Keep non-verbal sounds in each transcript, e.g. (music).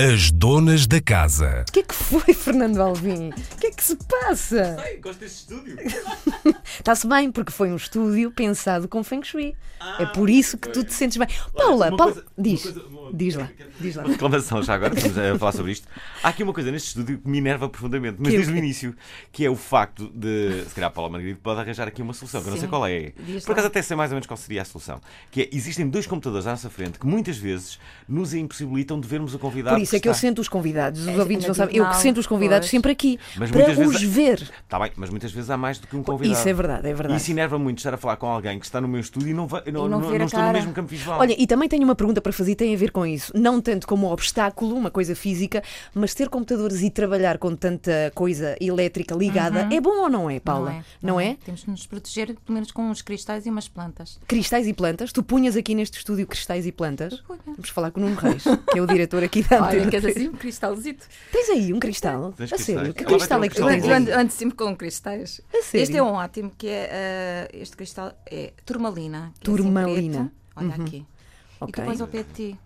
As donas da casa. O que é que foi, Fernando Alvim? Que é se passa? Sei, gosto deste estúdio. (laughs) Está-se bem, porque foi um estúdio pensado com Feng Shui. Ah, é por isso que tu te sentes bem. Paula, uma Paula, coisa- diz. uma coisa- uma- Diz lá, diz lá. Uma reclamação já agora, estamos a falar sobre isto. Há aqui uma coisa neste estúdio que me enerva profundamente, mas Que é desde o início, que é o facto de, se calhar a Paula Margarida pode arranjar aqui uma solução, que eu não sei qual é. Diz Por acaso lá. até sei mais ou menos qual seria a solução. Que é, existem dois computadores à nossa frente que muitas vezes nos impossibilitam de vermos o convidado Por isso é que eu sento os convidados, os É, ouvintes na não sabem. Eu que sento os convidados pois. sempre aqui Mas para muitas os vezes- ver. Está bem, mas muitas vezes há mais do que um convidado. Isso é verdade, é verdade. E isso enerva muito estar a falar com alguém que está no meu estúdio e não, vai, não, não não, não a estou no mesmo campo visual. Olha, e também tenho uma pergunta para fazer, tem a ver com isso. Não tanto como um obstáculo, uma coisa física, mas ter computadores e trabalhar com tanta coisa elétrica ligada é bom ou não é, Paula? Não é? Temos de nos proteger, pelo menos com uns cristais e umas plantas. Cristais e plantas? Tu punhas aqui neste estúdio cristais e plantas? Vamos falar com o Nuno Reis, que é o diretor aqui da (laughs) Olha, queres 3. assim um cristalzito? Tens aí um cristal? Tens a sério? Que cristal é que tu Eu bom. ando, ando sempre com cristais. A? Este é um ótimo, que é ah, este cristal é turmalina. é assim Turmalina. preto. Olha aqui. E Ok. tu pões ao pé de ti.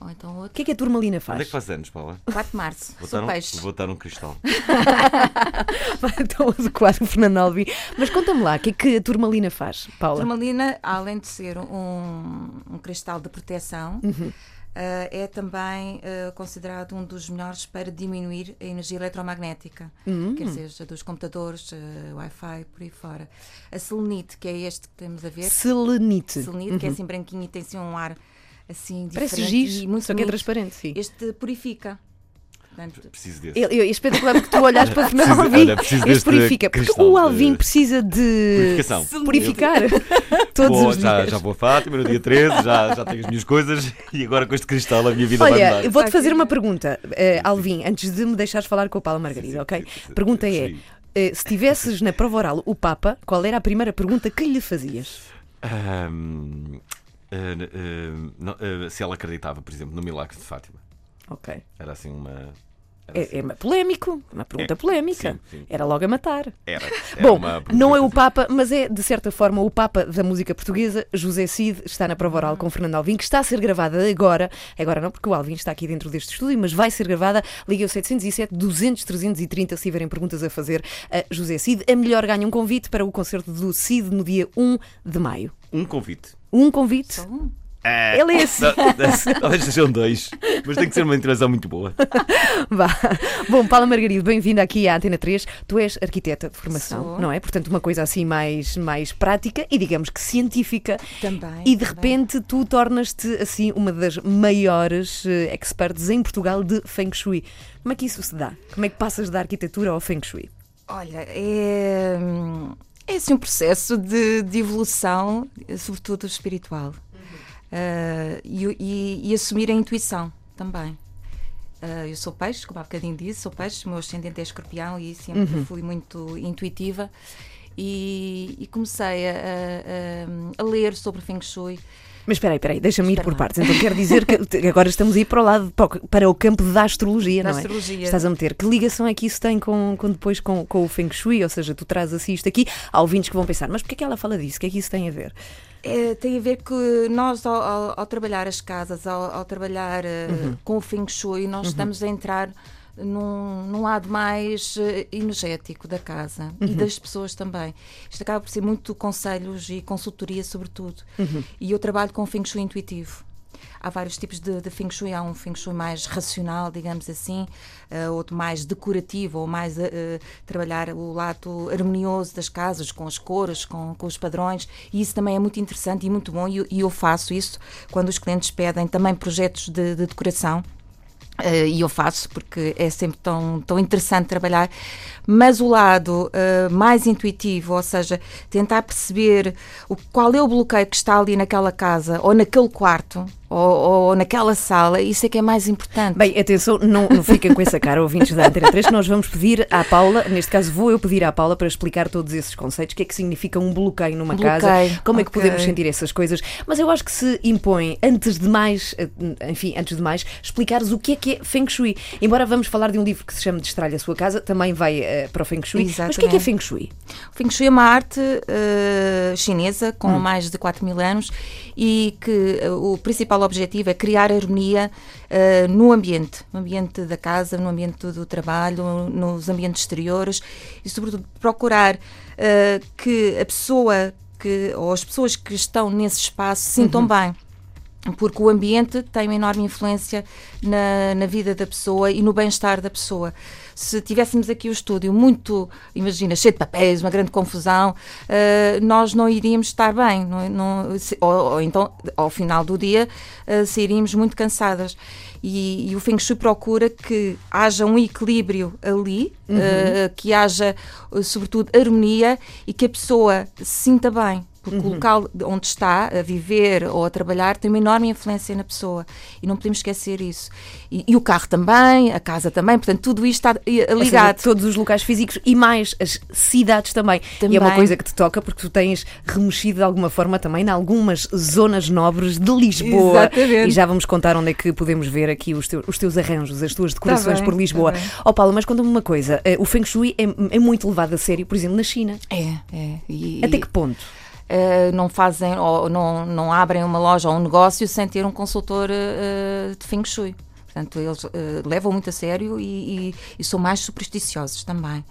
Ou então O outro. que é que a turmalina Onde é faz? que faz anos, Paula? 4 de março. Vou Sou dar, um, peixe. vou dar um cristal. (laughs) (laughs) Tão adequado, Fernando Alvim. Mas conta-me lá, o que é que a turmalina faz, Paula? Turmalina, além de ser um, um cristal de proteção, Uhum. Ah, é também ah, considerado um dos melhores para diminuir a energia eletromagnética, Hum. quer seja dos computadores, ah, Wi-Fi, por aí fora. A selenite, que é este que temos a ver, Selenite. selenite, que é assim branquinho e tem assim um ar assim Parece diferente giz, e muito só que é transparente, sim. Este purifica. Portanto, Preciso desse. Eu, eu, espetacular porque tu olhas para o Fernando Alvim olha, preciso este purifica. Porque cristal o Alvim precisa de Purificação. purificar (laughs) todos Vou- os já, dias. já vou a Fátima no dia 13, já, já tenho as minhas coisas (laughs) e agora com este cristal a minha vida vai Olha, mudar. eu vou-te fazer uma pergunta, eh, Alvim, antes de me deixares falar com a Paula Margarida, sim, ok? sim, sim, pergunta sim, é: eh, se tivesses na prova oral o Papa, qual era a primeira pergunta que lhe fazias? Ahm, ah, ah, não, se ela acreditava, por exemplo, no milagre de Fátima. Ok. Era assim uma. Era, assim, É, é uma polémico, uma pergunta É, polémica. sim, sim. Era logo a matar. era, era Bom, não é o Papa, mas é, de certa forma, o Papa da música portuguesa. José Cid está na prova oral com Fernando Alvim, que está a ser gravada agora. Agora não, porque o Alvim está aqui dentro deste estúdio, mas vai ser gravada. Liga o 707 200 330 se tiverem perguntas a fazer a José Cid. A melhor ganha um convite para o concerto do Cid no dia 1 de maio. Um convite. Um convite. só um. Ah, Ele é assim. Talvez sejam dois, mas tem que ser uma interação muito boa. (laughs) Vá. Bom, Paula Margarido, bem-vinda aqui à Antena 3. Tu és arquiteta de formação, Sou. não é? Portanto, uma coisa assim mais, mais prática e digamos que científica. Também. E de também. repente tu tornas-te assim uma das maiores eh, experts em Portugal de Feng Shui. Como é que isso se dá? Como é que passas da arquitetura ao Feng Shui? Olha, é, é assim um processo de, de evolução, sobretudo espiritual. Ah, e, e- e assumir a intuição também. Ah, eu sou peixe, como há bocadinho disse, sou peixe, o meu ascendente é escorpião e sempre fui muito intuitiva. E, e comecei a, a- a- ler sobre Feng Shui. Mas espera aí, espera aí, deixa-me ir por partes. Então quer dizer que agora estamos a ir para o lado, para o- campo da astrologia, Da não é? astrologia. Estás a meter. Que ligação é que isso tem com, com depois com, com o Feng Shui? Ou seja, tu trazes assim isto aqui, há ouvintes que vão pensar, mas porquê é que ela fala disso? O que é que isso tem a ver? É, tem a ver que nós, ao, ao- ao trabalhar as casas, ao, ao trabalhar eh, com o Feng Shui, nós estamos a entrar num, num lado mais eh, energético da casa e das pessoas também. Isto acaba por ser muito conselhos e consultoria, sobretudo. E eu trabalho com o Feng Shui intuitivo. Há vários tipos de, de Feng Shui. Há um Feng Shui mais racional, digamos assim, eh, outro mais decorativo, ou mais eh, trabalhar o lado harmonioso das casas, com as cores, com, com os padrões. E isso também é muito interessante e muito bom. E, e eu faço isso quando os clientes pedem também projetos de, de decoração. E eu faço porque é sempre tão, tão interessante trabalhar, mas o lado eh, mais intuitivo, ou seja, tentar perceber o, qual é o bloqueio que está ali naquela casa ou naquele quarto ou, ou naquela sala, isso é que é mais importante. Bem, atenção, não, não fiquem com essa cara, ouvintes da Antena 3, que nós vamos pedir à Paula, neste caso vou eu pedir à Paula para explicar todos esses conceitos, o que é que significa um bloqueio numa casa, Bloqueio, como é que podemos sentir essas coisas, mas eu acho que se impõe, antes de mais, eh, enfim, antes de mais, explicares o que é que é Feng Shui. Embora vamos falar de um livro que se chama Destralha a Sua Casa, também vai eh, para o Feng Shui, mas o que é que é Exatamente. Feng Shui? O Feng Shui é uma arte eh, chinesa com mais de 4 mil anos e que eh, o principal principal objetivo é criar harmonia uh, no ambiente, no ambiente da casa, no ambiente do trabalho, nos ambientes exteriores e, sobretudo, procurar uh, que a pessoa que, ou as pessoas que estão nesse espaço se sintam uhum. bem porque o ambiente tem uma enorme influência na, na vida da pessoa e no bem-estar da pessoa. Se tivéssemos aqui o estúdio muito, imagina, cheio de papéis, uma grande confusão, uh, nós não iríamos estar bem. Não, não, se, ou, ou, então, ao final do dia, uh, sairíamos muito cansadas. E, e, o Feng Shui procura que haja um equilíbrio ali, uhum. uh, que haja, sobretudo, harmonia e que a pessoa se sinta bem porque uhum. o local onde está a viver ou a trabalhar tem uma enorme influência na pessoa e não podemos esquecer isso. E, e o carro também, a casa também, portanto, tudo isto está ligado. Seja, todos os locais físicos e mais as cidades também. também. E é uma coisa que te toca porque tu tens remexido de alguma forma também em algumas zonas nobres de Lisboa. Exatamente. E já vamos contar onde é que podemos ver aqui os, teus, os teus arranjos, as tuas decorações tá bem, por Lisboa. Tá Ó oh, Paula, mas conta-me uma coisa: eh, o Feng Shui é, é muito levado a sério, por exemplo, na China. É, é. E, Até que ponto? Uh, não fazem ou não, não abrem uma loja ou um negócio sem ter um consultor uh, de Feng Shui. Portanto, eles uh, levam muito a sério e, e, e, são mais supersticiosos também.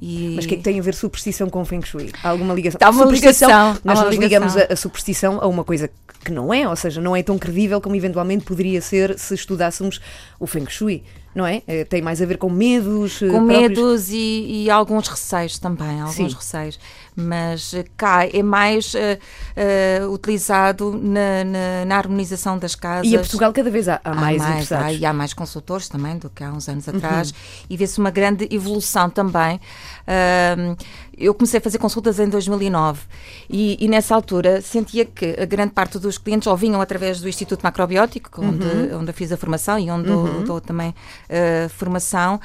E... Mas o que é que tem a ver superstição com Feng Shui? Há alguma ligação? Há uma ligação. Nós, nós ligamos a, a, superstição a uma coisa que não é, ou seja, não é tão credível como eventualmente poderia ser se estudássemos o Feng Shui não é? Eh, tem mais a ver com medos. Com próprios... medos e, e, alguns receios também, alguns Sim. receios. Mas eh, cá é mais uh, uh, utilizado na, na, na, harmonização das casas. E em Portugal cada vez há, há mais, há mais há, E há mais consultores também do que há uns anos uhum. atrás. Uhum. E vê-se uma grande evolução também. Uh, eu comecei a fazer consultas em 2009 e, e, nessa altura sentia que a grande parte dos clientes ou vinham através do Instituto Macrobiótico, onde, uhum. onde eu fiz a formação e onde uhum. dou, também uh, formação,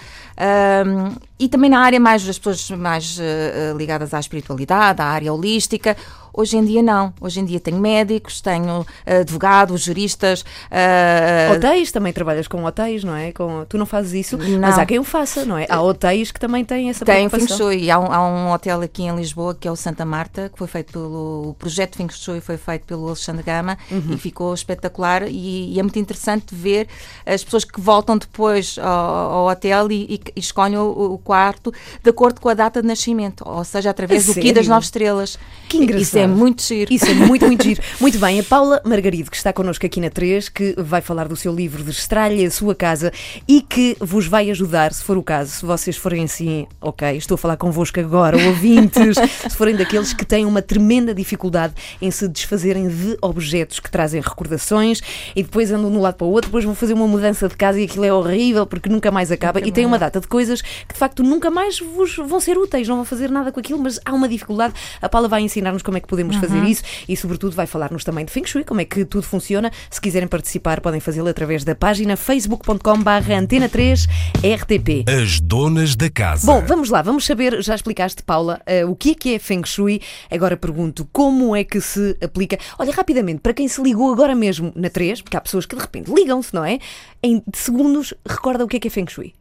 um, e também na área mais das pessoas mais uh, ligadas à espiritualidade, à área holística. Hoje em dia não. Hoje em dia tenho médicos, tenho advogados, juristas. Uh... Hotéis, também trabalhas com hotéis, não é? Com... Tu não fazes isso, não. mas há quem o faça, não é? Há hotéis que também têm essa Tem Feng Shui. Há um, há um hotel aqui em Lisboa que é o Santa Marta, que foi feito pelo. O projeto Feng Shui foi feito pelo Alexandre Gama uhum. e ficou espetacular. E, e, é muito interessante ver as pessoas que voltam depois ao, ao hotel e, e, e escolhem o, o, quarto de acordo com a data de nascimento, ou seja, através é do Ki das nove estrelas. Que engraçado. Isso é muito giro. Isso é muito, muito (laughs) giro. Muito bem, a Paula Margarido, que está connosco aqui na 3, que vai falar do seu livro de Estralha a Sua Casa e que vos vai ajudar, se for o caso, se vocês forem assim, ok, estou a falar convosco agora, ouvintes, (laughs) se forem daqueles que têm uma tremenda dificuldade em se desfazerem de objetos que trazem recordações e depois andam de um lado para o outro, depois vão fazer uma mudança de casa e aquilo é horrível porque nunca mais acaba nunca e tem uma data de coisas que de facto nunca mais vos vão ser úteis, não vão fazer nada com aquilo, mas há uma dificuldade. A Paula vai ensinar-nos como é que podemos uhum. fazer isso e, sobretudo, vai falar-nos também de Feng Shui, como é que tudo funciona. Se quiserem participar, podem fazê-lo através da página facebook.com/barra antena 3 RTP. As donas da casa. Bom, vamos lá, vamos saber, já explicaste, Paula, uh, o que é que é Feng Shui. Agora pergunto como é que se aplica. Olha, rapidamente, para quem se ligou agora mesmo na 3, porque há pessoas que de repente ligam-se, não é? Em segundos, recorda o que é que é Feng Shui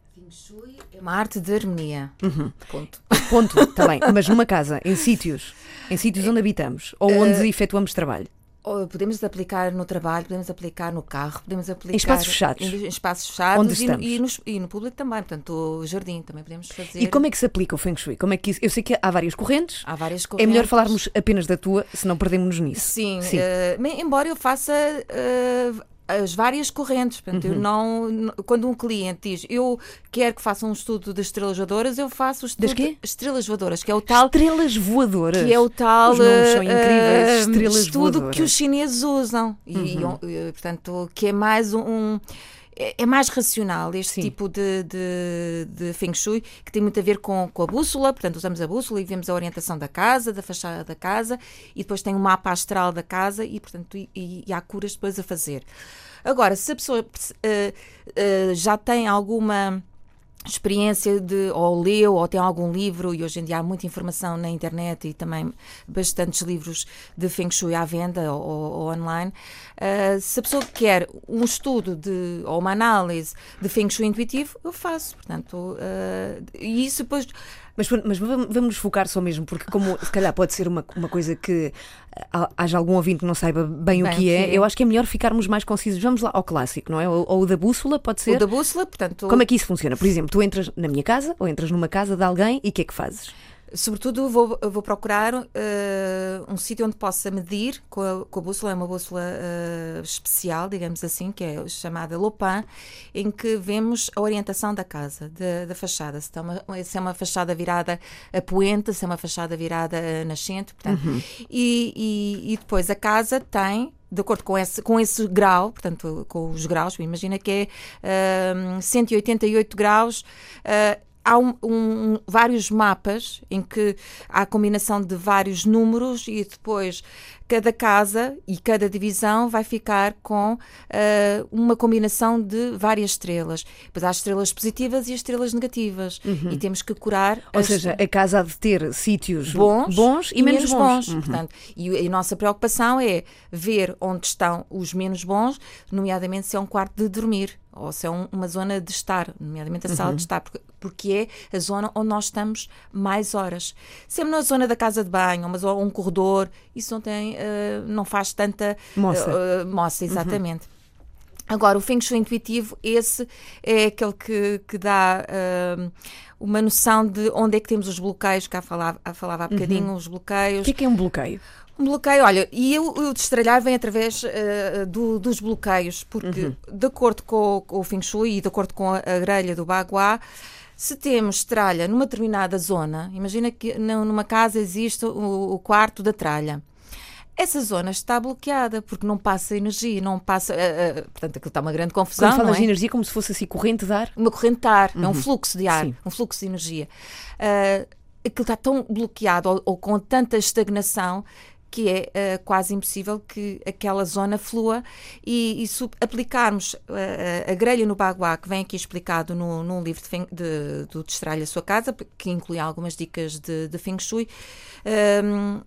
uma arte de harmonia. Uhum. Ponto. Ponto, bem. Mas numa casa, em sítios, em sítios onde habitamos ou onde uh, efetuamos trabalho. Podemos aplicar no trabalho, podemos aplicar no carro, podemos aplicar em espaços fechados. Em, espaços fechados onde e, estamos. E, no, e no público também, portanto, o jardim também podemos fazer. E como é que se aplica o Feng Shui? Como é que eu sei que há várias correntes. Há várias correntes. É melhor falarmos apenas da tua, se não perdemos-nos nisso. Sim, Sim. Uh, embora eu faça uh, as várias correntes. Portanto, uhum. eu não, quando um cliente diz eu quero que faça um estudo de estrelas voadoras, eu faço o estudo das quê? estrelas voadoras, que é o tal. Estrelas voadoras. Que é o tal. Os nomes são incríveis. Uh, estrelas estudo voadoras. que os chineses usam. Uhum. E, portanto, que é mais um é, é mais racional este Sim. tipo de, de, de, Feng Shui, que tem muito a ver com, com a bússola, portanto, usamos a bússola e vemos a orientação da casa, da fachada da casa, e depois tem um mapa astral da casa e, portanto, e, e há curas depois a fazer. Agora, se a pessoa uh, uh, já tem alguma experiência de ou leu ou tem algum livro e hoje em dia há muita informação na internet e também bastantes livros de Feng Shui à venda ou, ou online. Uh, se a pessoa quer um estudo de ou uma análise de Feng Shui intuitivo eu faço portanto uh, e isso depois Mas, mas vamos nos focar só mesmo, porque como se calhar pode ser uma, uma coisa que ah, haja algum ouvinte que não saiba bem, o Bem, que é, o que é. eu acho que é melhor ficarmos mais concisos. Vamos lá ao clássico, não é? Ou, ou o da bússola, pode ser? O da bússola, portanto, Como é que isso funciona? Por exemplo, tu entras na minha casa ou entras numa casa de alguém e o que é que fazes? Sobretudo vou, vou procurar eh, um sítio onde possa medir com a, com a bússola, é uma bússola eh, especial, digamos assim, que é chamada Lopin, em que vemos a orientação da casa, da, da fachada, se, uma, se é uma fachada virada a poente, se é uma fachada virada a nascente, portanto, e, e- e depois a casa tem de acordo com esse, com esse grau, portanto, com os graus, imagina que é ahm, 188 graus. ah, há um- um- vários mapas em que há a combinação de vários números e depois cada casa e cada divisão vai ficar com ah, uma combinação de várias estrelas. Depois há as estrelas positivas e as estrelas negativas. E temos que curar Ou as- seja, a casa há de ter sítios bons, e, menos, bons. Uhum. Portanto, e a nossa preocupação é ver onde estão os menos bons, nomeadamente se é um quarto de dormir ou se é um- uma zona de estar, nomeadamente a Uhum. sala de estar, porque, porque é a zona onde nós estamos mais horas. Se é na zona da casa de banho, ou um corredor, isso não tem, eh, não faz tanta Moça. Uhum. eh, moça, exatamente. Agora, o Feng Shui intuitivo, esse é aquele que, que dá hum, uma noção de onde é que temos os bloqueios, que falava, falava há bocadinho, os O bloqueios. que é que é um bloqueio? Um bloqueio, olha, e eu, o destralhar vem através eh, do- dos bloqueios, porque de acordo com, o- com o Feng Shui e de acordo com a, a grelha do Bagua, se temos tralha numa determinada zona, imagina que nu- numa casa existe o, o quarto da tralha. Essa zona está bloqueada porque não passa energia, não passa. eh, eh, portanto, aquilo está uma grande confusão. Quando não falas é? de energia, como se fosse assim corrente de ar. uma corrente de ar, é um fluxo de ar, Sim. um fluxo de energia. Ah, aquilo está tão bloqueado ou, ou com tanta estagnação que é ah, quase impossível que aquela zona flua e, e se aplicarmos ah, a grelha no baguá, que vem aqui explicado no, num livro de, de, do Destralhe a Sua Casa, que inclui algumas dicas de, de Feng Shui, ah,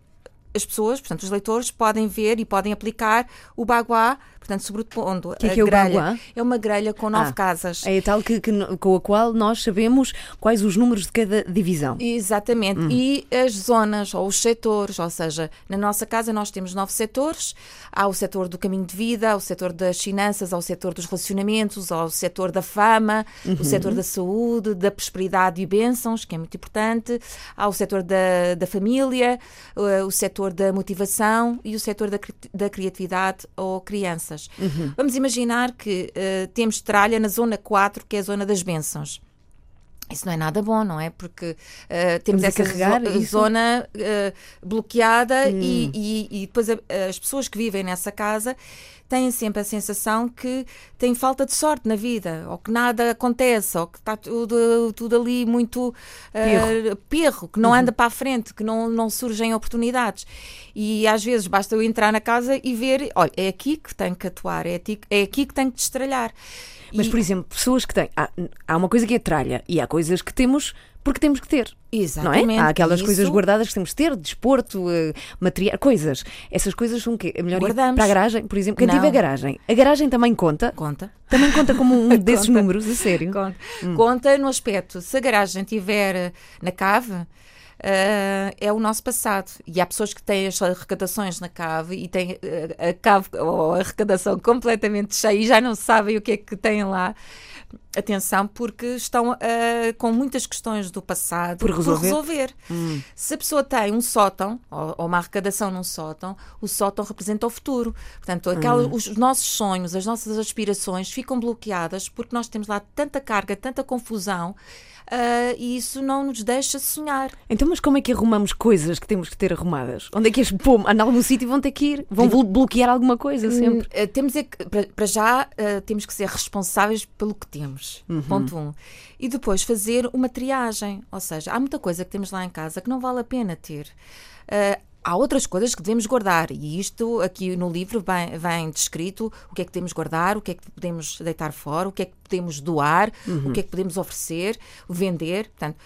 as pessoas, portanto, os leitores, podem ver e podem aplicar o baguá, portanto, sobrepondo Que é a que é grelha. É uma grelha com nove Ah, casas. É tal que, que com a qual nós sabemos quais os números de cada divisão. Exatamente. Hum. E as zonas ou os setores, ou seja, na nossa casa nós temos nove setores. Há o setor do caminho de vida, há o setor das finanças, há o setor dos relacionamentos, há o setor da fama, Uhum. o setor da saúde, da prosperidade e bênçãos, que é muito importante. Há o setor da, da família, eh, o setor da motivação e o setor da, da criatividade ou crianças. Uhum. Vamos imaginar que eh, temos tralha na zona 4, que é a zona das bênçãos. Isso não é nada bom, não é? Porque eh, temos essa carregar zo- isso? zona eh, bloqueada Hum. e, e- e depois a- as pessoas que vivem nessa casa têm sempre a sensação que têm falta de sorte na vida, ou que nada acontece, ou que está tudo, tudo ali muito eh, perro, que não Uhum. anda para a frente, que não, não surgem oportunidades. E às vezes basta eu entrar na casa e ver, olha, é aqui que tenho que atuar, é aqui, é aqui que tenho que destralhar. Mas, E- por exemplo, pessoas que têm. Há, há uma coisa que é tralha e há coisas que temos porque temos que ter. Exatamente. Não é? Há aquelas Isso- coisas guardadas que temos que ter, desporto, eh, material, coisas. Essas coisas são o quê? É melhor ir Guardamos. para a garagem, por exemplo. Quem tiver garagem, a garagem também conta. Conta. Também conta como um (laughs) desses Conta. números, a sério. Conta. Hum. Conta no aspecto, se a garagem estiver na cave, eh, é o nosso passado. E há pessoas que têm as arrecadações na cave e têm eh, a cave ou a arrecadação completamente cheia e já não sabem o que é que têm lá. Atenção, porque estão eh, com muitas questões do passado Por resolver. resolver. Se a pessoa tem um sótão, ou, ou uma arrecadação num sótão, o sótão representa o futuro. Portanto, aquela- os nossos sonhos, as nossas aspirações ficam bloqueadas porque nós temos lá tanta carga, tanta confusão, ah, e isso não nos deixa sonhar. Então, mas como é que arrumamos coisas que temos que ter arrumadas? Onde é que as pôr? Em algum sítio vão ter que ir? Vão blo- bloquear alguma coisa sempre? Hum, eh, temos é que, para, já, eh, temos que ser responsáveis pelo que temos. Uhum. Ponto um. E depois fazer uma triagem. Ou seja, há muita coisa que temos lá em casa que não vale a pena ter. Eh, há outras coisas que devemos guardar. E isto aqui no livro vem, vem descrito o que é que podemos guardar, o que é que podemos deitar fora, o que é que podemos doar, Uhum. o que é que podemos oferecer, vender. Portanto,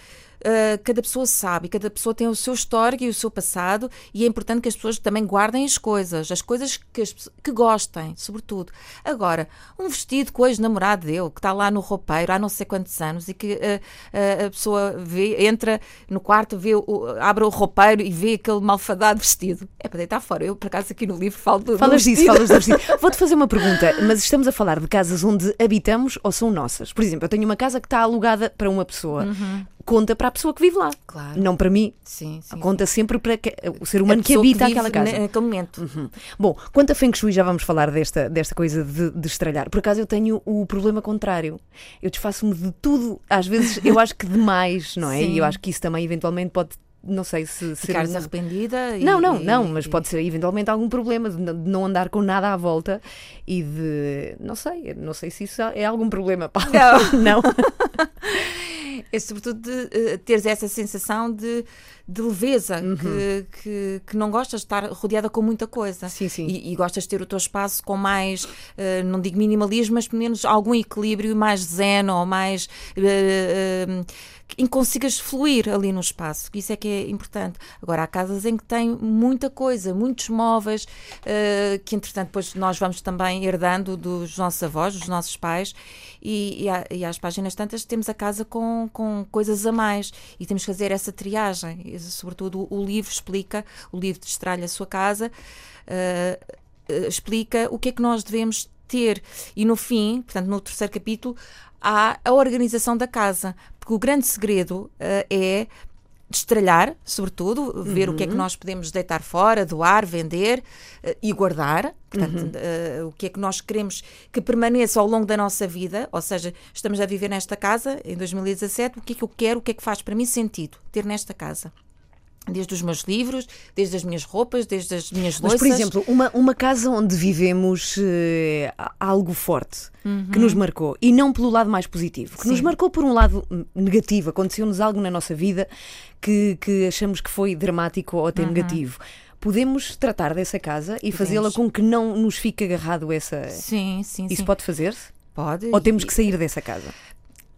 Uh, cada pessoa sabe, cada pessoa tem o seu histórico e o seu passado, e é importante que as pessoas também guardem as coisas, as coisas que, as, que gostem, sobretudo. Agora, um vestido que o ex-namorado dele, que está lá no roupeiro há não sei quantos anos, e que uh, uh, a pessoa vê, entra no quarto, vê o, abre o roupeiro e vê aquele malfadado vestido. É para deitar fora. Eu, por acaso, aqui no livro falo do. Falas disso, falas do vestido. (laughs) Vou-te fazer uma pergunta, mas estamos a falar de casas onde habitamos ou são nossas? Por exemplo, eu tenho uma casa que está alugada para uma pessoa. Uhum conta para a pessoa que vive lá. Claro. Não para mim. Sim, sim, conta sim. sempre para que, o ser humano que habita que aquela casa. Naquele momento. Uhum. Bom, quanto a Feng Shui, já vamos falar desta, desta coisa de, de estralhar. Por acaso eu tenho o problema contrário. Eu desfaço-me de tudo. Às vezes eu acho que demais, não é? Sim. E eu acho que isso também eventualmente pode não sei se ficares arrependida e, não não não mas e... pode ser eventualmente algum problema de não andar com nada à volta e de não sei não sei se isso é algum problema Paulo. não, (laughs) não. (laughs) é sobretudo de uh, teres essa sensação de, de leveza, uhum. que, que, que, não gostas de estar rodeada com muita coisa. Sim, sim. E, e gostas de ter o teu espaço com mais, uh, não digo minimalismo, mas pelo menos algum equilíbrio, mais zen ou mais. Uh, em consigas fluir ali no espaço. Isso é que é importante. Agora, há casas em que tem muita coisa, muitos móveis, uh, que entretanto depois nós vamos também herdando dos nossos avós, dos nossos pais, e, e, há, e às páginas tantas temos a casa com, com coisas a mais e temos que fazer essa triagem. E, sobretudo o, livro explica, o livro destralha a sua casa, uh, explica o que é que nós devemos ter. E no fim, portanto, no terceiro capítulo, há a organização da casa, porque o grande segredo uh, é destralhar, sobretudo, uhum. ver o que é que uhum. nós podemos deitar fora, doar, vender uh, e guardar. Portanto, uhum. uh, o que é que nós queremos que permaneça ao longo da nossa vida, ou seja, estamos a viver nesta casa em 2017, o que é que eu quero, o que é que faz para mim sentido ter nesta casa desde os meus livros, desde as minhas roupas, desde as minhas louças. Mas, por exemplo, uma, uma casa onde vivemos uh, algo forte uhum. que nos marcou e não pelo lado mais positivo, que Sim. nos marcou por um lado negativo, aconteceu-nos algo na nossa vida que, que achamos que foi dramático ou até uhum. negativo podemos tratar dessa casa e fazê-la com que não nos fique agarrado essa. Sim, sim. Isso sim. pode fazer-se? Pode. Ou temos que sair dessa casa?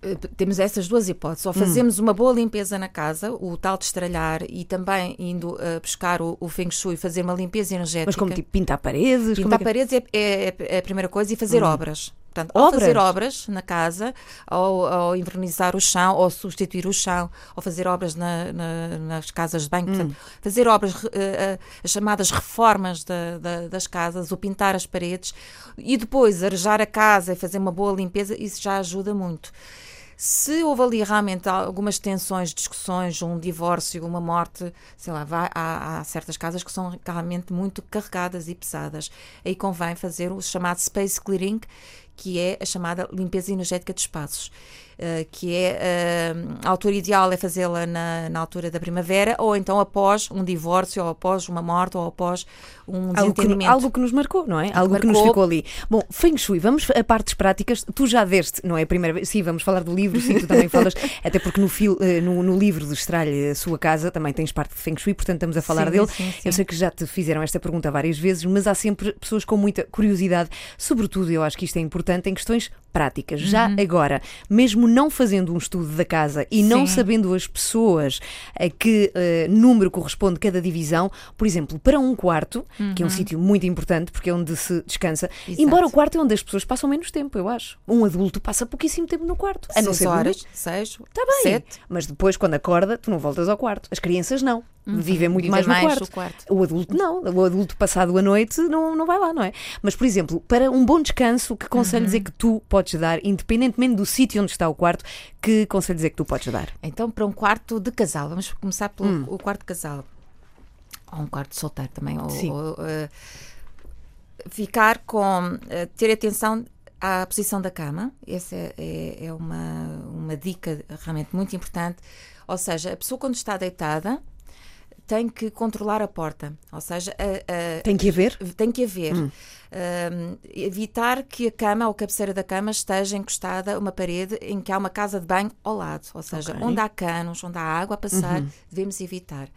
Eh, temos essas duas hipóteses. Ou hum. fazemos hum. uma boa limpeza na casa, o tal de estralhar, e também indo uh, buscar o, o Feng Shui, fazer uma limpeza energética. Mas como tipo pintar paredes? Pintar é que... paredes é, é, é, a primeira coisa e fazer hum. obras. Portanto, obras. fazer obras na casa, ou, ou invernizar o chão, ou substituir o chão, ou fazer obras na, na, nas casas de banho, hum. portanto, fazer obras, uh, uh, as chamadas reformas da, da, das casas, ou pintar as paredes, e depois arejar a casa e fazer uma boa limpeza, isso já ajuda muito. Se houve ali realmente algumas tensões, discussões, um divórcio, uma morte, sei lá, vai, há, há, certas casas que são realmente muito carregadas e pesadas. Aí convém fazer o chamado space clearing, que é a chamada limpeza energética de espaços. Uh, que é uh, a altura ideal é fazê-la na, na altura da primavera ou então após um divórcio ou após uma morte ou após um desentendimento. Algo que, algo que nos marcou, não é? Algo, algo que, nos ficou ali. Bom, Feng Shui, vamos a partes práticas. Tu já deste, não é a primeira vez? Sim, vamos falar do livro, sim, tu também (laughs) falas, até porque no, fil, eh, no, no livro de Estralhe a Sua Casa também tens parte de Feng Shui, portanto estamos a falar sim, dele. Sim. Eu sei que já te fizeram esta pergunta várias vezes, mas há sempre pessoas com muita curiosidade, sobretudo, eu acho que isto é importante, em questões práticas. Já uhum. agora, mesmo não fazendo um estudo da casa e Sim. não sabendo as pessoas a que uh, número corresponde cada divisão, por exemplo, para um quarto, uhum. que é um uhum. sítio muito importante porque é onde se descansa, Exato. embora o quarto é onde as pessoas passam menos tempo, eu acho. Um adulto passa pouquíssimo tempo no quarto. A não ser horas, seis, Está bem. Sete. Mas depois, quando acorda, tu não voltas ao quarto. As crianças não. Uhum. Vivem muito mais, mais, no quarto. quarto. O adulto não. O adulto passado a noite não, não vai lá, não é? Mas, por exemplo, para um bom descanso, que conselhos uhum. é que tu podes dar, independentemente do sítio onde está o quarto, que conselhos é que tu podes dar? Então, para um quarto de casal, vamos começar pelo hum. o quarto de casal. Ou um quarto de solteiro também. Ou, Sim. Ou, uh, ficar com. Uh, ter atenção à posição da cama. Essa é, é, é uma, uma dica realmente muito importante. Ou seja, a pessoa quando está deitada tem que controlar a porta, ou seja, a, a, tem que haver, tem que haver, hum. um, evitar que a cama ou a cabeceira da cama esteja encostada a uma parede em que há uma casa de banho ao lado, ou seja, okay. onde há canos, onde há água a passar, uhum. devemos evitar.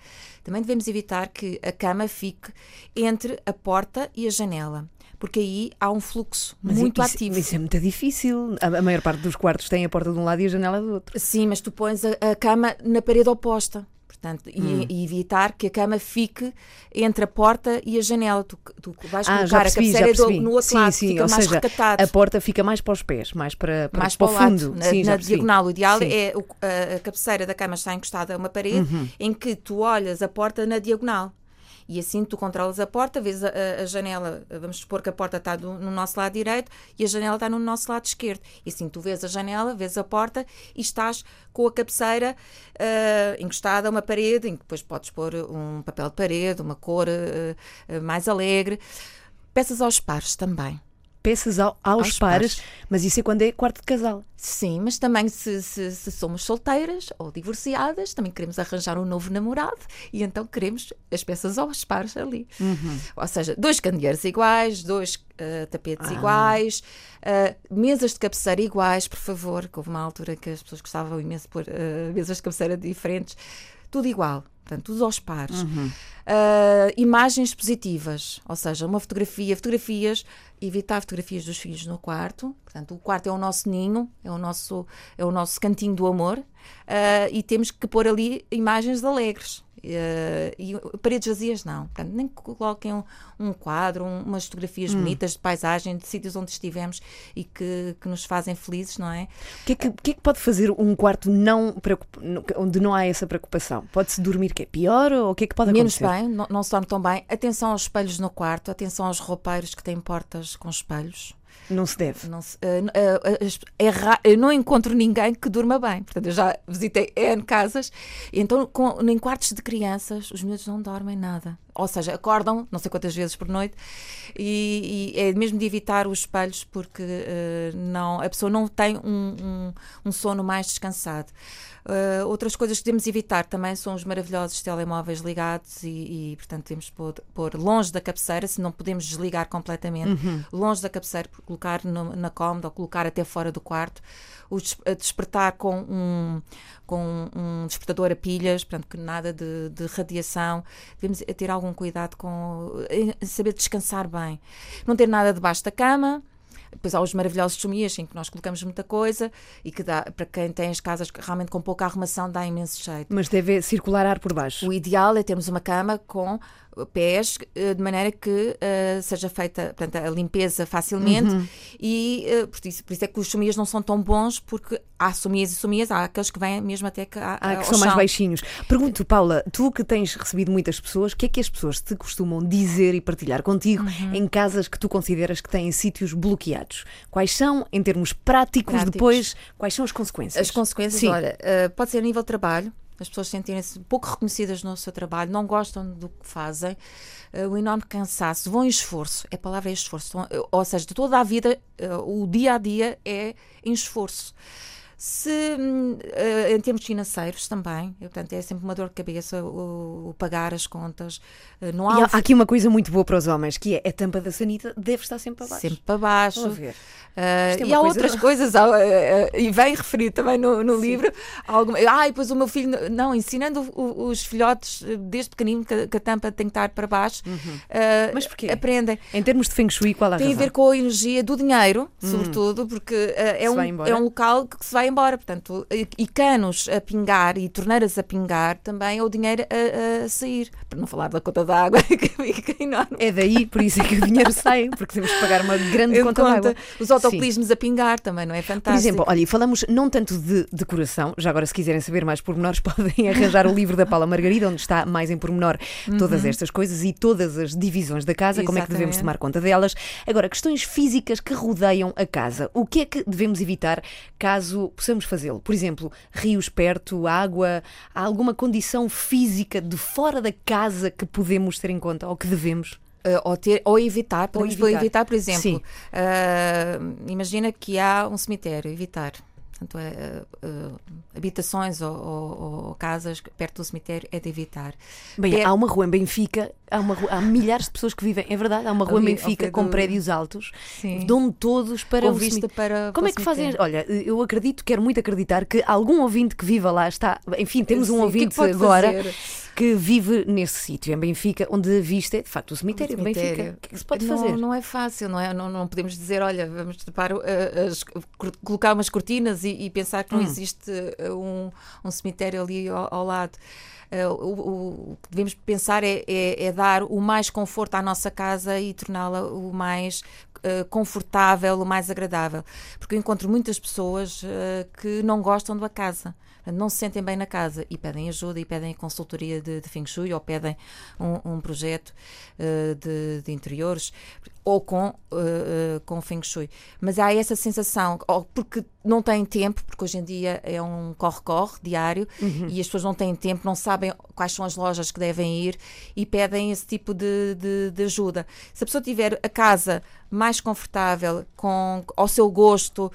Também devemos evitar que a cama fique entre a porta e a janela porque aí há um fluxo Mas muito isso, ativo. Isso é muito difícil. A, a maior parte dos quartos tem a porta de um lado e a janela do outro. Sim, mas tu pões a, a cama na parede oposta. Portanto, e, Hum. e evitar que a cama fique entre a porta e a janela. Tu, tu vais Ah, colocar a percebi, já cabeceira do- no outro lado, sim, fica ou mais seja, recatado. a porta fica mais para os pés, mais para, para, mais para para o lado, fundo. na, sim, na percebi. diagonal. O ideal Sim. Uhum. é o- a, a cabeceira da cama está encostada a uma parede em que tu olhas a porta na diagonal. E assim tu controlas a porta, vês a, a- janela, vamos supor que a porta está do- no nosso lado direito e a janela está no nosso lado esquerdo. E assim tu vês a janela, vês a porta e estás com a cabeceira ah, encostada a uma parede, em que depois podes pôr um papel de parede, uma cor ah, ah, mais alegre. Peças aos pares também. Peças ao- aos, Aos pares, pares. mas isso é quando é quarto de casal. Sim, mas também se, se- se somos solteiras ou divorciadas, também queremos arranjar um novo namorado e então queremos as peças aos pares ali. Ou seja, dois candeeiros iguais, dois ah, tapetes iguais, ah, mesas de cabeceira iguais, por favor, que houve uma altura que as pessoas gostavam imenso de pôr ah, mesas de cabeceira diferentes, tudo igual. Portanto, tudo aos pares. Ah, imagens positivas, ou seja, uma fotografia, fotografias, evitar fotografias dos filhos no quarto. Portanto, o quarto é o nosso ninho, é o nosso, é o nosso cantinho do amor ah, e temos que pôr ali imagens alegres. Ah, e paredes vazias não, Portanto, nem que coloquem um, um quadro, um- umas fotografias bonitas de paisagem, de sítios onde estivemos e que, que nos fazem felizes, não é? O que, é que, que é que pode fazer um quarto não preocup- onde não há essa preocupação? Pode-se dormir que é pior ou o que é que pode Menos acontecer? bem, não, não se dorme tão bem. Atenção aos espelhos no quarto, atenção aos roupeiros que têm portas com espelhos. Não se deve. Não, se- eh, eh, as- é eu não encontro ninguém que durma bem. Portanto, eu já visitei N casas. Então, com, em quartos de crianças, os miúdos não dormem nada. Ou seja, acordam não sei quantas vezes por noite. E, e é mesmo de evitar os espelhos, porque eh, não, a pessoa não tem um, um- um sono mais descansado. Eh, outras coisas que devemos evitar também são os maravilhosos telemóveis ligados e, e, portanto, temos de pôr, pôr longe da cabeceira, se não podemos desligar completamente, longe da cabeceira, colocar no- na cómoda ou colocar até fora do quarto. O des- a despertar com um, com um despertador a pilhas, portanto, que nada de, de radiação. Devemos ter algum cuidado com saber descansar bem. Não ter nada debaixo da cama. Depois há os maravilhosos somias em que nós colocamos muita coisa e que dá, para quem tem as casas realmente com pouca arrumação, dá imenso jeito. Mas deve circular ar por baixo. O ideal é termos uma cama com pés eh, de maneira que eh, seja feita portanto, a limpeza facilmente Uhum. e eh, por, isso, por isso é que os somias não são tão bons porque há somias e somias, há aqueles que vêm mesmo até que, ao que são mais chão. baixinhos. Pergunto, Paula, tu que tens recebido muitas pessoas, o que é que as pessoas te costumam dizer e partilhar contigo Uhum. em casas que tu consideras que têm sítios bloqueados? Quais são, em termos práticos, Práticos. depois, quais são as consequências? As consequências, Sim. olha, eh, pode ser a nível de trabalho, as pessoas sentirem-se pouco reconhecidas no seu trabalho, não gostam do que fazem, eh, o enorme cansaço, vão em esforço, a palavra é esforço, vão- eh, ou seja, toda a vida, eh, o dia a dia é em esforço. Se, hum, eh, em termos financeiros também, portanto, é sempre uma dor de cabeça o, o pagar as contas. eh, Não há, E há, aqui uma coisa muito boa para os homens, que é a tampa da sanita deve estar sempre para baixo. sempre para baixo. Uh, é e há coisa- outras (laughs) coisas, uh, uh, e vem referir também no, no livro. Alguma, ah, e depois o meu filho, não, ensinando o- os filhotes desde pequenino que, a- que a tampa tem que estar para baixo. uh, Uhum. Mas porquê? Aprendem. Em termos de Feng Shui, qual a Tem a razão? ver com a energia do dinheiro, sobretudo, porque é, um, é um local que se vai embora. Portanto, e, canos a pingar e torneiras a pingar também é o dinheiro a, a sair. Para não falar da conta da água, (laughs) que fica enorme. É daí, por isso é que o dinheiro sai, porque temos que pagar uma grande Em conta, de água. Os autocolismos a pingar também, não é Por fantástico? exemplo, olha, falamos não tanto de decoração, já agora se quiserem saber mais pormenores (laughs) podem arranjar o livro da Paula Margarida, onde está mais em pormenor todas estas coisas e todas as divisões da casa, como é que devemos Exatamente. tomar conta delas. Agora, questões físicas que rodeiam a casa. O que é que devemos evitar caso possamos fazê-lo? Por exemplo, rios perto, água, há alguma condição física de fora da casa que podemos ter em conta ou que devemos? Uh, ou, ter, ou evitar, podemos evitar. evitar. por exemplo, uh, imagina que há um cemitério, evitar. Portanto, é, uh, uh, habitações ou, ou- ou casas perto do cemitério é de evitar. Bem, Pé- há uma rua em Benfica, há, uma rua- há milhares de pessoas que vivem, é verdade, há uma rua em Benfica com do- prédios altos, Sim. dão todos para Com o cemite- para- Como é que fazem? cemitério. Olha, eu acredito, quero muito acreditar que algum ouvinte que viva lá está. Enfim, temos um Sim, que é que ouvinte pode agora. fazer? Que vive nesse sítio, em Benfica, onde a vista é de facto o cemitério, de Benfica. O que é que se pode não, fazer? Não é fácil, não é? Não, não podemos dizer, olha, vamos tapar, uh, as, colocar umas cortinas e, e pensar que não hum. existe uh, um, um cemitério ali ao, ao lado. Uh, o, o, que devemos pensar é, é, é, dar o mais conforto à nossa casa e torná-la o mais uh, confortável, o mais agradável. Porque eu encontro muitas pessoas uh, que não gostam da casa não se sentem bem na casa e pedem ajuda e pedem consultoria de, de Feng Shui ou pedem um, um projeto uh, de, de, interiores ou com, uh, com Feng Shui. Mas há essa sensação, ou porque não têm tempo, porque hoje em dia é um corre-corre diário uhum. e as pessoas não têm tempo, não sabem quais são as lojas que devem ir e pedem esse tipo de, de, de ajuda. Se a pessoa tiver a casa mais confortável, com, ao seu gosto, uh,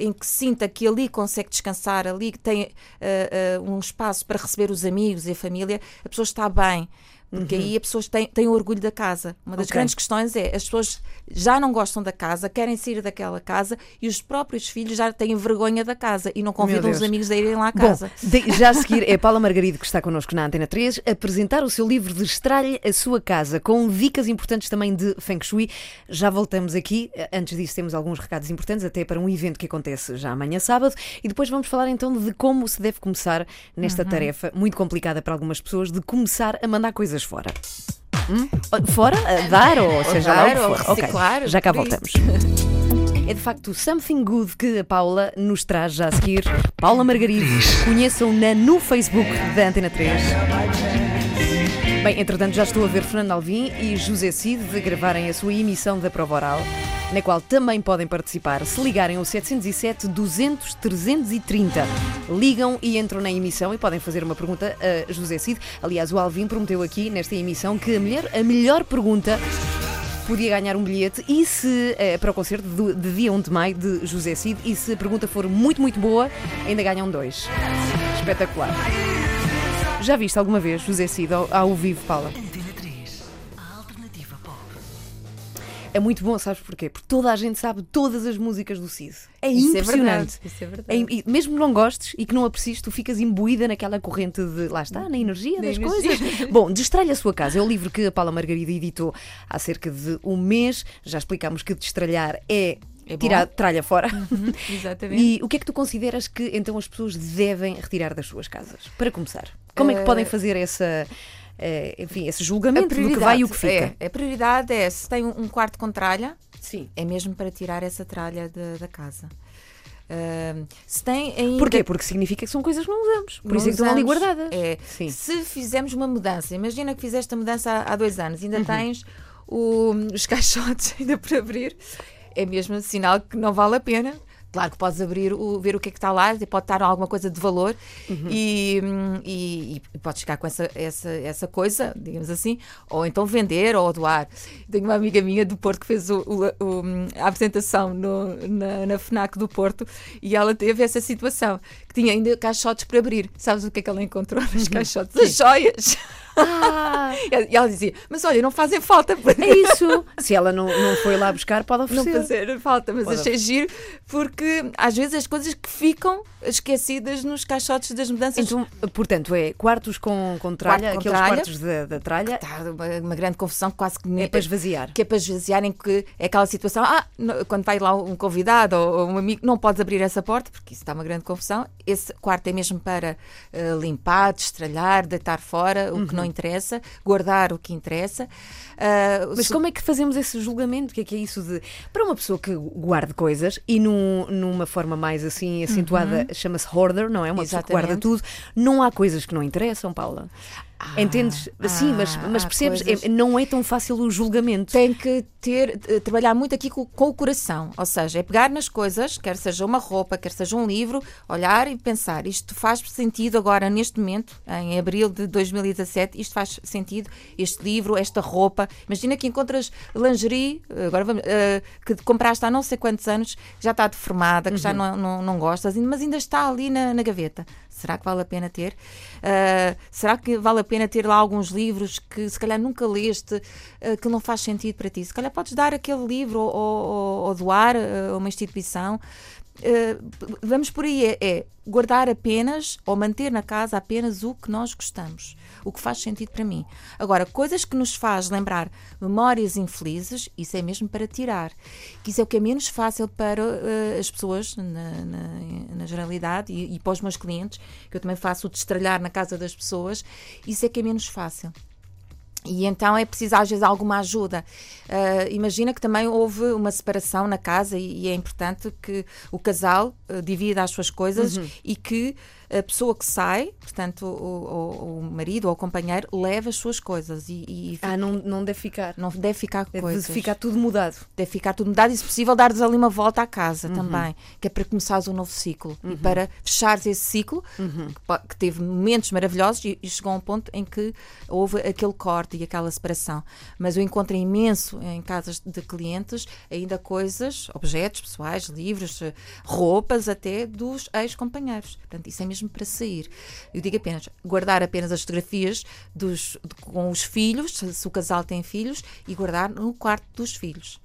em que sinta que ali consegue descansar, ali tem uh, um espaço para receber os amigos e a família, a pessoa está bem. Porque uhum. aí as pessoas têm, têm orgulho da casa. Uma das okay. grandes questões é as pessoas já não gostam da casa, querem sair daquela casa e os próprios filhos já têm vergonha da casa e não convidam os amigos a irem lá à casa. Bom, de, já a (laughs) seguir é Paula Margarido que está connosco na Antena 3 apresentar o seu livro de Estralhe a Sua Casa, com dicas importantes também de Feng Shui. Já voltamos aqui. Antes disso, temos alguns recados importantes, até para um evento que acontece já amanhã sábado. E depois vamos falar então de como se deve começar nesta uhum. tarefa muito complicada para algumas pessoas de começar a mandar coisas fora. Hum? Fora? A dar ou, seja dar, lá o que for. Okay. Já cá voltamos. É de facto Something Good que a Paula nos traz já a seguir. Paula Margarido, conheçam-na no Facebook da Antena 3. Bem, entretanto, já estou a ver Fernando Alvim e José Cid gravarem a sua emissão da prova oral, na qual também podem participar se ligarem ao 707 200 330. Ligam e entram na emissão e podem fazer uma pergunta a José Cid. Aliás, o Alvim prometeu aqui nesta emissão que a melhor, a melhor pergunta podia ganhar um bilhete e se é, para o concerto de, de dia 1 de maio de José Cid e se a pergunta for muito, muito boa, ainda ganham dois. Espetacular. Já viste alguma vez José Cid ao, ao vivo, Paula? É muito bom, sabes porquê? Porque toda a gente sabe todas as músicas do Cid. É Isso impressionante. É Isso é verdade. É, mesmo que não gostes e que não aprecies, tu ficas imbuída naquela corrente de lá está, na energia das energia. coisas. (laughs) Bom, Destralha a sua casa é o livro que a Paula Margarida editou há cerca de um mês. Já explicámos que destralhar é é tirar tralha fora. Uhum, (laughs) exatamente. E o que é que tu consideras que então as pessoas devem retirar das suas casas? Para começar, como é que podem eh, fazer essa. Uh, enfim, esse julgamento do que vai e o que fica. É, a prioridade é se tem um quarto com tralha, Sim. é mesmo para tirar essa tralha de, da casa. Uh, se tem ainda... Porquê? Porque significa que são coisas que não usamos. Por não isso é que estão ali guardadas. É. Se fizermos uma mudança, imagina que fizeste a mudança há, há dois anos, ainda uhum. tens o, os caixotes (laughs) ainda por abrir é mesmo sinal que não vale a pena. Claro que podes abrir, o, ver o que é que está lá, pode estar alguma coisa de valor uhum. e, e, e podes ficar com essa, essa, essa coisa, digamos assim, ou então vender ou doar. Tenho uma amiga minha do Porto que fez o, o, a apresentação no, na, na FNAC do Porto e ela teve essa situação, que tinha ainda caixotes para abrir. Sabes o que é que ela encontrou nos uhum. caixotes? As joias! (laughs) Ah. (laughs) E ela dizia, mas olha, não fazem falta. É isso. Se ela não, não foi lá buscar, pode oferecer. Não fazer falta, mas pode achei giro porque às vezes as coisas que ficam esquecidas nos caixotes das mudanças. Então, portanto, é quartos com, com tralha, Quarto com aqueles tralha, quartos da, da tralha. Tá, uma, uma, grande confusão, quase que. É para esvaziar. Que é para esvaziar, em que é aquela situação, ah, quando vai lá um convidado ou, ou um amigo, não podes abrir essa porta, porque isso está uma grande confusão. Esse quarto é mesmo para uh, limpar, destralhar, deitar fora o uhum. que não interessa, guardar o que interessa. Uh, Mas como é que fazemos esse julgamento? O que é que é isso de. Para uma pessoa que guarde coisas e num, numa forma mais assim acentuada, uhum. chama-se hoarder, não é? Uma Exatamente. pessoa que guarda tudo. Não há coisas que não interessam, Paula. Ah, Entendes? Ah, Sim, mas, mas percebes? Coisas... É, não é tão fácil o julgamento. Tem que ter, eh, trabalhar muito aqui com, com, o coração. Ou seja, é pegar nas coisas, quer seja uma roupa, quer seja um livro, olhar e pensar: isto faz sentido agora, neste momento, em abril de 2017, isto faz sentido, este livro, esta roupa. Imagina que encontras lingerie, agora vamos, uh, que compraste há não sei quantos anos, já está deformada, que uhum. já não, não, não gostas, mas ainda está ali na, na gaveta. Será que vale a pena ter? Uh, será que vale a pena ter lá alguns livros que se calhar nunca leste, uh, que não faz sentido para ti? Se calhar podes dar aquele livro ou, ou, ou doar a uma instituição. Eh, vamos por aí, é, é guardar apenas ou manter na casa apenas o que nós gostamos, o que faz sentido para mim. Agora, coisas que nos faz lembrar memórias infelizes, isso é mesmo para tirar. Que isso é o que é menos fácil para uh, as pessoas, na, na, na generalidade, e, e, para os meus clientes, que eu também faço o destralhar na casa das pessoas, isso é que é menos fácil. E então é preciso às vezes alguma ajuda. Uh, imagina que também houve uma separação na casa e, e é importante que o casal uh, divida as suas coisas uhum. e que a pessoa que sai, portanto, o, o, o, marido ou o companheiro, leva as suas coisas. E, e ah, não, não deve ficar. Não deve ficar deve coisas. Deve ficar tudo mudado. Deve ficar tudo mudado e, se possível, dar-lhes ali uma volta à casa uhum. também, que é para começares um novo ciclo uhum. e para fechares esse ciclo, uhum. que, que, teve momentos maravilhosos e, e, chegou a um ponto em que houve aquele corte e aquela separação. Mas eu encontro imenso em casas de clientes ainda coisas, objetos pessoais, livros, roupas até dos ex-companheiros. Portanto, isso é mesmo mesmo para sair. Eu digo apenas, guardar apenas as fotografias dos, com os filhos, se o casal tem filhos, e guardar no quarto dos filhos.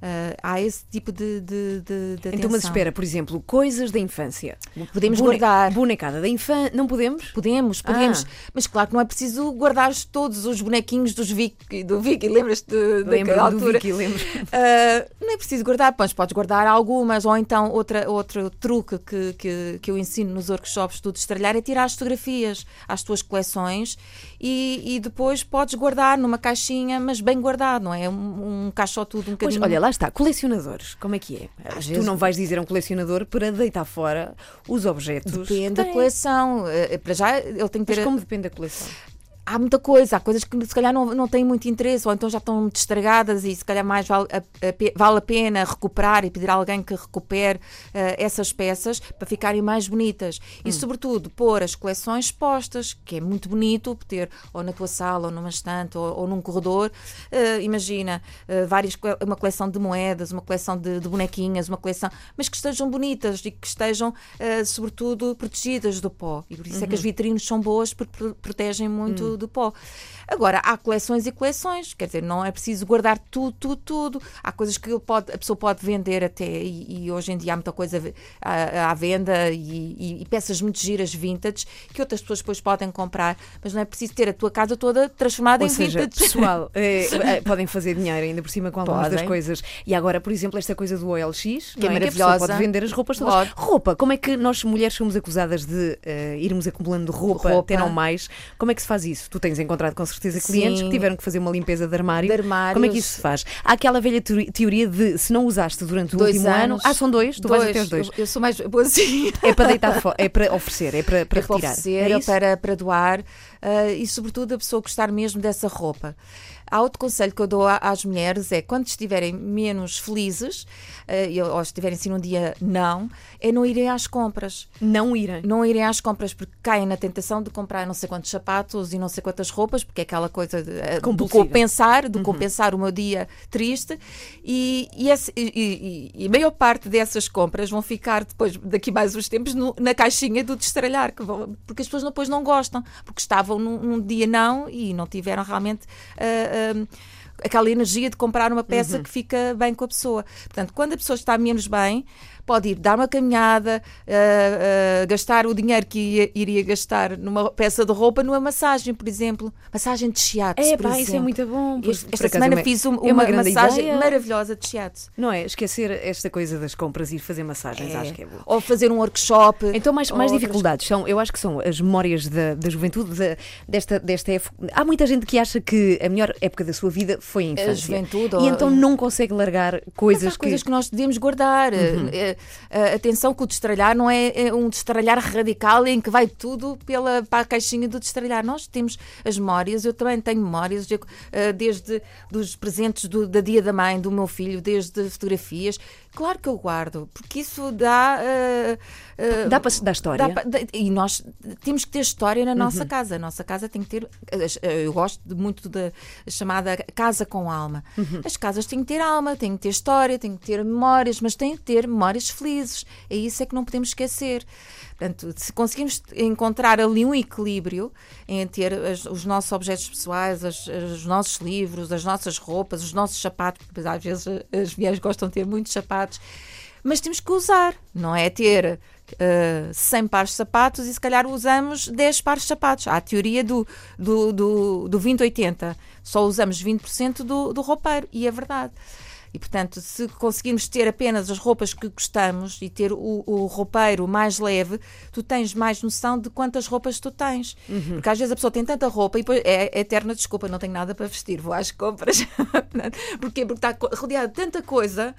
Uh, há esse tipo de, de, de, de Então, mas espera, por exemplo, coisas da infância. Podemos Bone guardar. Bonecada da infância. Não podemos? Podemos, podemos. Ah. Mas claro que não é preciso guardar todos os bonequinhos dos Vicky, do Vicky. Lembras-te daquela altura? Do Vicky, lembro. Uh, não é preciso guardar, pois podes guardar algumas, ou então outra, outro truque que, que, que eu ensino nos workshops do Destralhar é tirar as fotografias às tuas coleções e, e depois podes guardar numa caixinha, mas bem guardado, não é? Um, um caixotudo um bocadinho. Pois, olha, lá está, colecionadores, como é que é? Às tu vezes... não vais dizer a um colecionador para deitar fora os objetos. Depende da coleção. Eh, para já ele tem que ter. Mas como depende da coleção? Há muita coisa, há coisas que se calhar não, não têm muito interesse, ou então já estão muito estragadas e se calhar mais vale a, a, vale a pena recuperar e pedir a alguém que recupere uh, essas peças para ficarem mais bonitas. Hum. E, sobretudo, pôr as coleções expostas, que é muito bonito ter ou na tua sala, ou numa estante, ou, ou num corredor. Uh, imagina, uh, várias, uma coleção de moedas, uma coleção de, de, bonequinhas, uma coleção, mas que estejam bonitas e que estejam, sobretudo, protegidas do pó. E por isso uhum. é que as uhum. vitrines são boas porque protegem muito do pó. Agora, há coleções e coleções, quer dizer, não é preciso guardar tudo, tudo, tudo. Há coisas que pode, a pessoa pode vender até, e, e hoje em dia há muita coisa à, à venda e, e, peças muito giras vintage que outras pessoas depois podem comprar, mas não é preciso ter a tua casa toda transformada Ou em seja, vintage. pessoal, é, (laughs) é, podem fazer dinheiro ainda por cima com algumas podem. das coisas. E agora, por exemplo, esta coisa do OLX, que é, é maravilhosa. Que pode vender as roupas todas. Pode. Roupa, como é que nós mulheres somos acusadas de uh, irmos acumulando roupa, roupa, até não mais? Como é que se faz isso? Tu tens encontrado com certeza clientes Sim. que tiveram que fazer uma limpeza de armário. De Como é que isso se faz? Há aquela velha teoria de se não usaste durante o dois último anos, ano. Ah, são dois? Tu dois. vais até os dois. Eu, eu sou mais boa assim. É para deitar fora, é para oferecer, é para, para é retirar. Para oferecer, é para, para doar uh, e, sobretudo, a pessoa gostar mesmo dessa roupa. Há outro conselho que eu dou às mulheres é quando estiverem menos felizes, uh, ou estiverem assim num dia não, é não irem às compras. Não irem. Não irem às compras porque caem na tentação de comprar não sei quantos sapatos e não sei quantas roupas, porque é aquela coisa de, uh, de compensar, de uhum. compensar o meu dia triste. E, e, esse, e, e, e, a maior parte dessas compras vão ficar depois, daqui mais uns tempos, no, na caixinha do destralhar, vão, porque as pessoas depois não gostam, porque estavam num, num dia não e não tiveram realmente. Uh, um, aquela energia de comprar uma peça uhum. que fica bem com a pessoa. Portanto, quando a pessoa está menos bem, pode ir dar uma caminhada, uh, uh, gastar o dinheiro que ia, iria gastar numa peça de roupa numa massagem, por exemplo. Massagem de shiatsu, é, por pá, exemplo. isso é muito bom. Este, esta semana é, fiz um, é uma, uma massagem ideia. maravilhosa de shiatsu. Não é? Esquecer esta coisa das compras e ir fazer massagens, é. acho que é bom. Ou fazer um workshop. Então, mais, mais dificuldades são, eu acho que são as memórias da, da juventude, da, desta, desta época. Há muita gente que acha que a melhor época da sua vida foi a infância. A juventude. E ou... então não consegue largar coisas Mas há que... coisas que nós devemos guardar. Uhum. Atenção atenção que o destralhar não é, é um destralhar radical em que vai tudo pela, para a caixinha do destralhar. Nós temos as memórias, eu também tenho memórias, eh, desde dos presentes do, da dia da mãe do meu filho, desde fotografias. Claro que eu guardo, porque isso dá. Uh, uh, dá para dar história. Dá, e nós temos que ter história na nossa uhum. casa. A nossa casa tem que ter. Eu gosto muito da chamada casa com alma. Uhum. As casas têm que ter alma, têm que ter história, têm que ter memórias, mas têm que ter memórias felizes. É isso é que não podemos esquecer. Portanto, se conseguimos encontrar ali um equilíbrio em ter as, os nossos objetos pessoais, as, os nossos livros, as nossas roupas, os nossos sapatos, porque às vezes as mulheres gostam de ter muitos sapatos, mas temos que usar, não é ter uh, 100 pares de sapatos e se calhar usamos 10 pares de sapatos. Há a teoria do, do, do, do 20-80, só usamos 20% do, do roupeiro, e é verdade. E, portanto, se conseguirmos ter apenas as roupas que gostamos e ter o, o roupeiro mais leve, tu tens mais noção de quantas roupas tu tens. Uhum. Porque às vezes a pessoa tem tanta roupa e depois é, é eterna desculpa, não tenho nada para vestir, vou às compras. (laughs) Porquê? Porque está rodeada de tanta coisa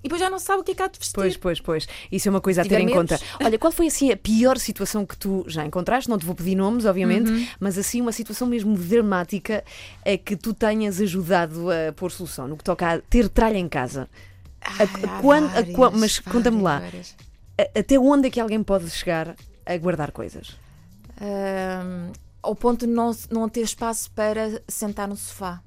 e depois já não sabe o que é que há de vestir. Pois, pois, pois. Isso é uma coisa a ter em conta. Olha, qual foi assim a pior situação que tu já encontraste? Não te vou pedir nomes, obviamente, uhum. mas assim uma situação mesmo dramática é que tu tenhas ajudado a pôr solução no que toca a ter tralha em casa. Ai, a, quando, várias, a, mas conta-me lá, a, até onde é que alguém pode chegar a guardar coisas? Um, ao ponto de não, não ter espaço para sentar no sofá.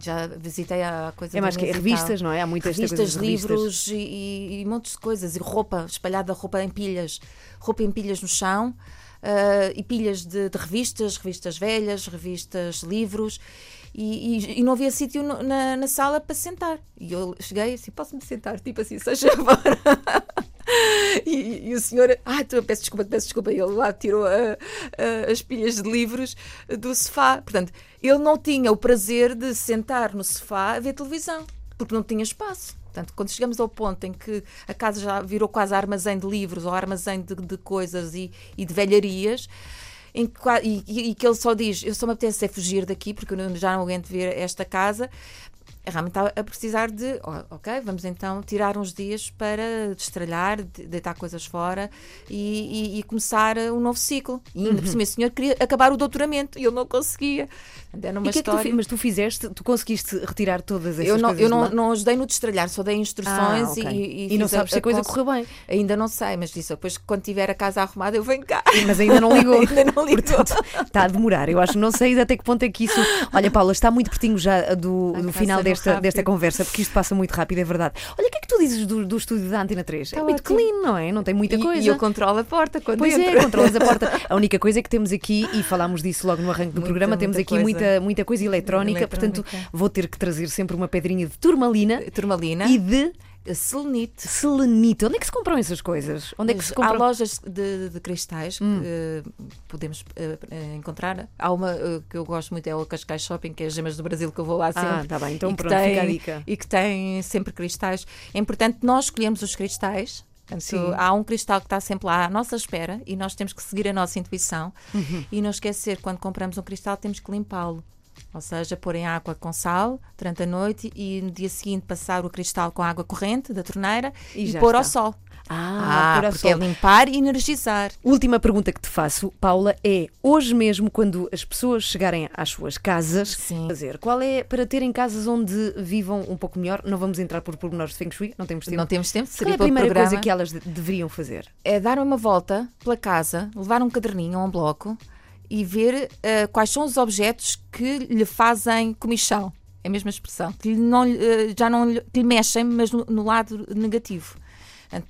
Já visitei a coisa É mais que revistas, não é? Há muitas revistas, livros e, e, e montes de coisas. E roupa, espalhada roupa em pilhas. Roupa em pilhas no chão. Uh, e pilhas de, de, revistas, revistas velhas, revistas, livros, e, e, e não havia sítio na, na, sala para sentar. E eu cheguei assim: posso-me sentar? Tipo assim, seja fora. (laughs) (laughs) E, e, o senhor, ah, peço desculpa, peço desculpa, ele lá tirou a, a, as pilhas de livros do sofá. Portanto, ele não tinha o prazer de sentar no sofá a ver televisão, porque não tinha espaço. Portanto, quando chegamos ao ponto em que a casa já virou quase armazém de livros ou armazém de, de coisas e, e de velharias, em que, e, e, que ele só diz: Eu só me apetece é fugir daqui porque eu já não aguento ver esta casa realmente está a precisar de, ok, vamos então tirar uns dias para destralhar, deitar coisas fora e, e, e começar um novo ciclo. E ainda uhum. por cima, o senhor queria acabar o doutoramento e eu não conseguia. Era uma e história... que é tu, mas tu fizeste, tu conseguiste retirar todas essas eu não, coisas? Eu não, não ajudei no destralhar, só dei instruções ah, okay. e, e, e não sabes se a coisa correu bem. Ainda não sei, mas disse depois quando tiver a casa arrumada eu venho cá. Mas ainda não ligou. (laughs) ainda não ligou. Portanto, está a demorar. Eu acho, não sei até que ponto é que isso. Olha, Paula, está muito pertinho já do, do final desta, desta conversa, porque isto passa muito rápido, é verdade. Olha, o que é que tu dizes do, do estúdio da Antena 3? Está é muito ótimo. clean, não é? Não tem muita coisa. E eu controlo a porta quando Pois entro. é, controlas a porta. (laughs) A única coisa é que temos aqui, e falámos disso logo no arranque do muita, programa, temos aqui coisa. muita, muita coisa eletrónica, portanto vou ter que trazer sempre uma pedrinha de turmalina, turmalina. e de Selenite. Selenite. Onde é que se compram essas coisas? Onde é que se compram? Há lojas de, de cristais hum. que uh, podemos uh, encontrar. Há uma uh, que eu gosto muito, é o Cascais Shopping, que é as gemas do Brasil, que eu vou lá ah, sempre. Ah, tá bem. Então pronto, tem, fica a dica. E que tem sempre cristais. É importante nós escolhemos os cristais. Portanto, há um cristal que está sempre lá à nossa espera e nós temos que seguir a nossa intuição uhum. e não esquecer, quando compramos um cristal, temos que limpá-lo. Ou seja, pôr em água com sal durante a noite e no dia seguinte passar o cristal com água corrente da torneira e, e pôr está. ao sol. Ah, ah porque é limpar e energizar. Última pergunta que te faço, Paula, é hoje mesmo, quando as pessoas chegarem às suas casas, Sim. fazer qual é para terem casas onde vivam um pouco melhor? Não vamos entrar por pormenores de Feng Shui, não temos tempo. Não temos tempo, seria qual é a primeira coisa que elas de deveriam fazer? É dar uma volta pela casa, levar um caderninho ou um bloco e ver uh, quais são os objetos que lhe fazem comichão. É a mesma expressão. Que não, uh, já não que lhe mexem, mas no, no lado negativo.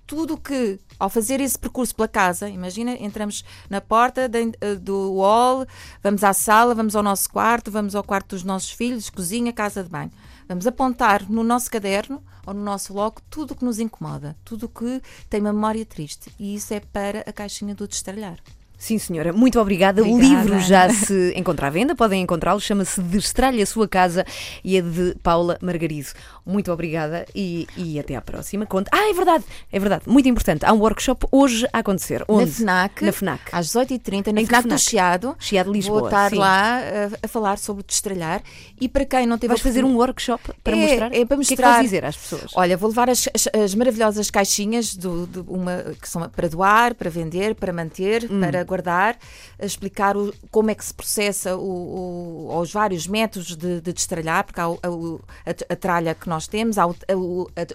Tudo que, ao fazer esse percurso pela casa, imagina, entramos na porta de, eh, do hall, vamos à sala, vamos ao nosso quarto, vamos ao quarto dos nossos filhos, cozinha, casa de banho. Vamos apontar no nosso caderno ou no nosso bloco tudo o que nos incomoda, tudo o que tem memória triste. E isso é para a caixinha do destralhar. Sim, senhora. Muito obrigada. obrigada. O livro já (laughs) se encontra à venda, podem encontrá-lo. Chama-se Destralhe a Sua Casa e é de Paula Margarido. Muito obrigada e, e até à próxima. Conte. Ah, é verdade, é verdade. Muito importante. Há um workshop hoje a acontecer. Onde? Na FNAC. Na FNAC. Às 18h30, na FNAC, FNAC, do Chiado. Chiado Lisboa. Vou estar sim. lá a, a, falar sobre o destralhar. E para quem não teve Vais fazer um workshop para é, mostrar? É para mostrar. O que é que vais dizer às pessoas? Olha, vou levar as, as, as maravilhosas caixinhas do, do, uma, que são para doar, para vender, para manter, hum. para guardar a explicar o, como é que se processa o, o, os vários métodos de, de destralhar, porque há a, a, tralha que nós temos, há o,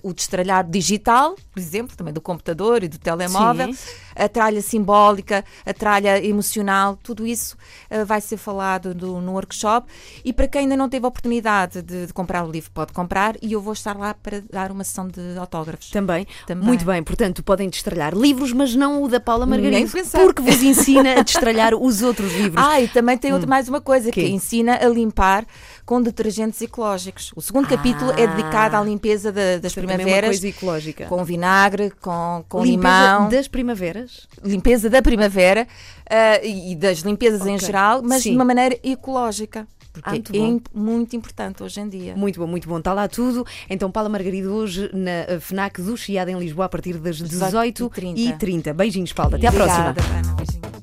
o, destralhar digital, por exemplo, também do computador e do telemóvel, Sim. a tralha simbólica, a tralha emocional, tudo isso uh, vai ser falado do, no workshop. E para quem ainda não teve a oportunidade de, de, comprar o livro, pode comprar e eu vou estar lá para dar uma sessão de autógrafos. Também. Também. Muito bem, portanto, podem destralhar livros, mas não o da Paula Margarida, porque vos ensino (laughs) ensina a destralhar os outros livros. Ah, e também tem outra, mais uma coisa, que Quê? ensina a limpar com detergentes ecológicos. O segundo capítulo é dedicado à limpeza da- das é uma primaveras, coisa ecológica. com vinagre, com, com Limpeza limão, das primaveras. limpeza da primavera ah, e das limpezas em Ok. geral, mas Sim. de uma maneira ecológica. Ah, muito Porque é bom. muito importante hoje em dia. Muito bom, muito bom. Está lá tudo. Então, Paula Margarido, hoje na eh, FNAC do Chiado em Lisboa, a partir das 18h30. 18h30. Beijinhos, Paula. Até à próxima. Obrigada, Ana. Beijinho.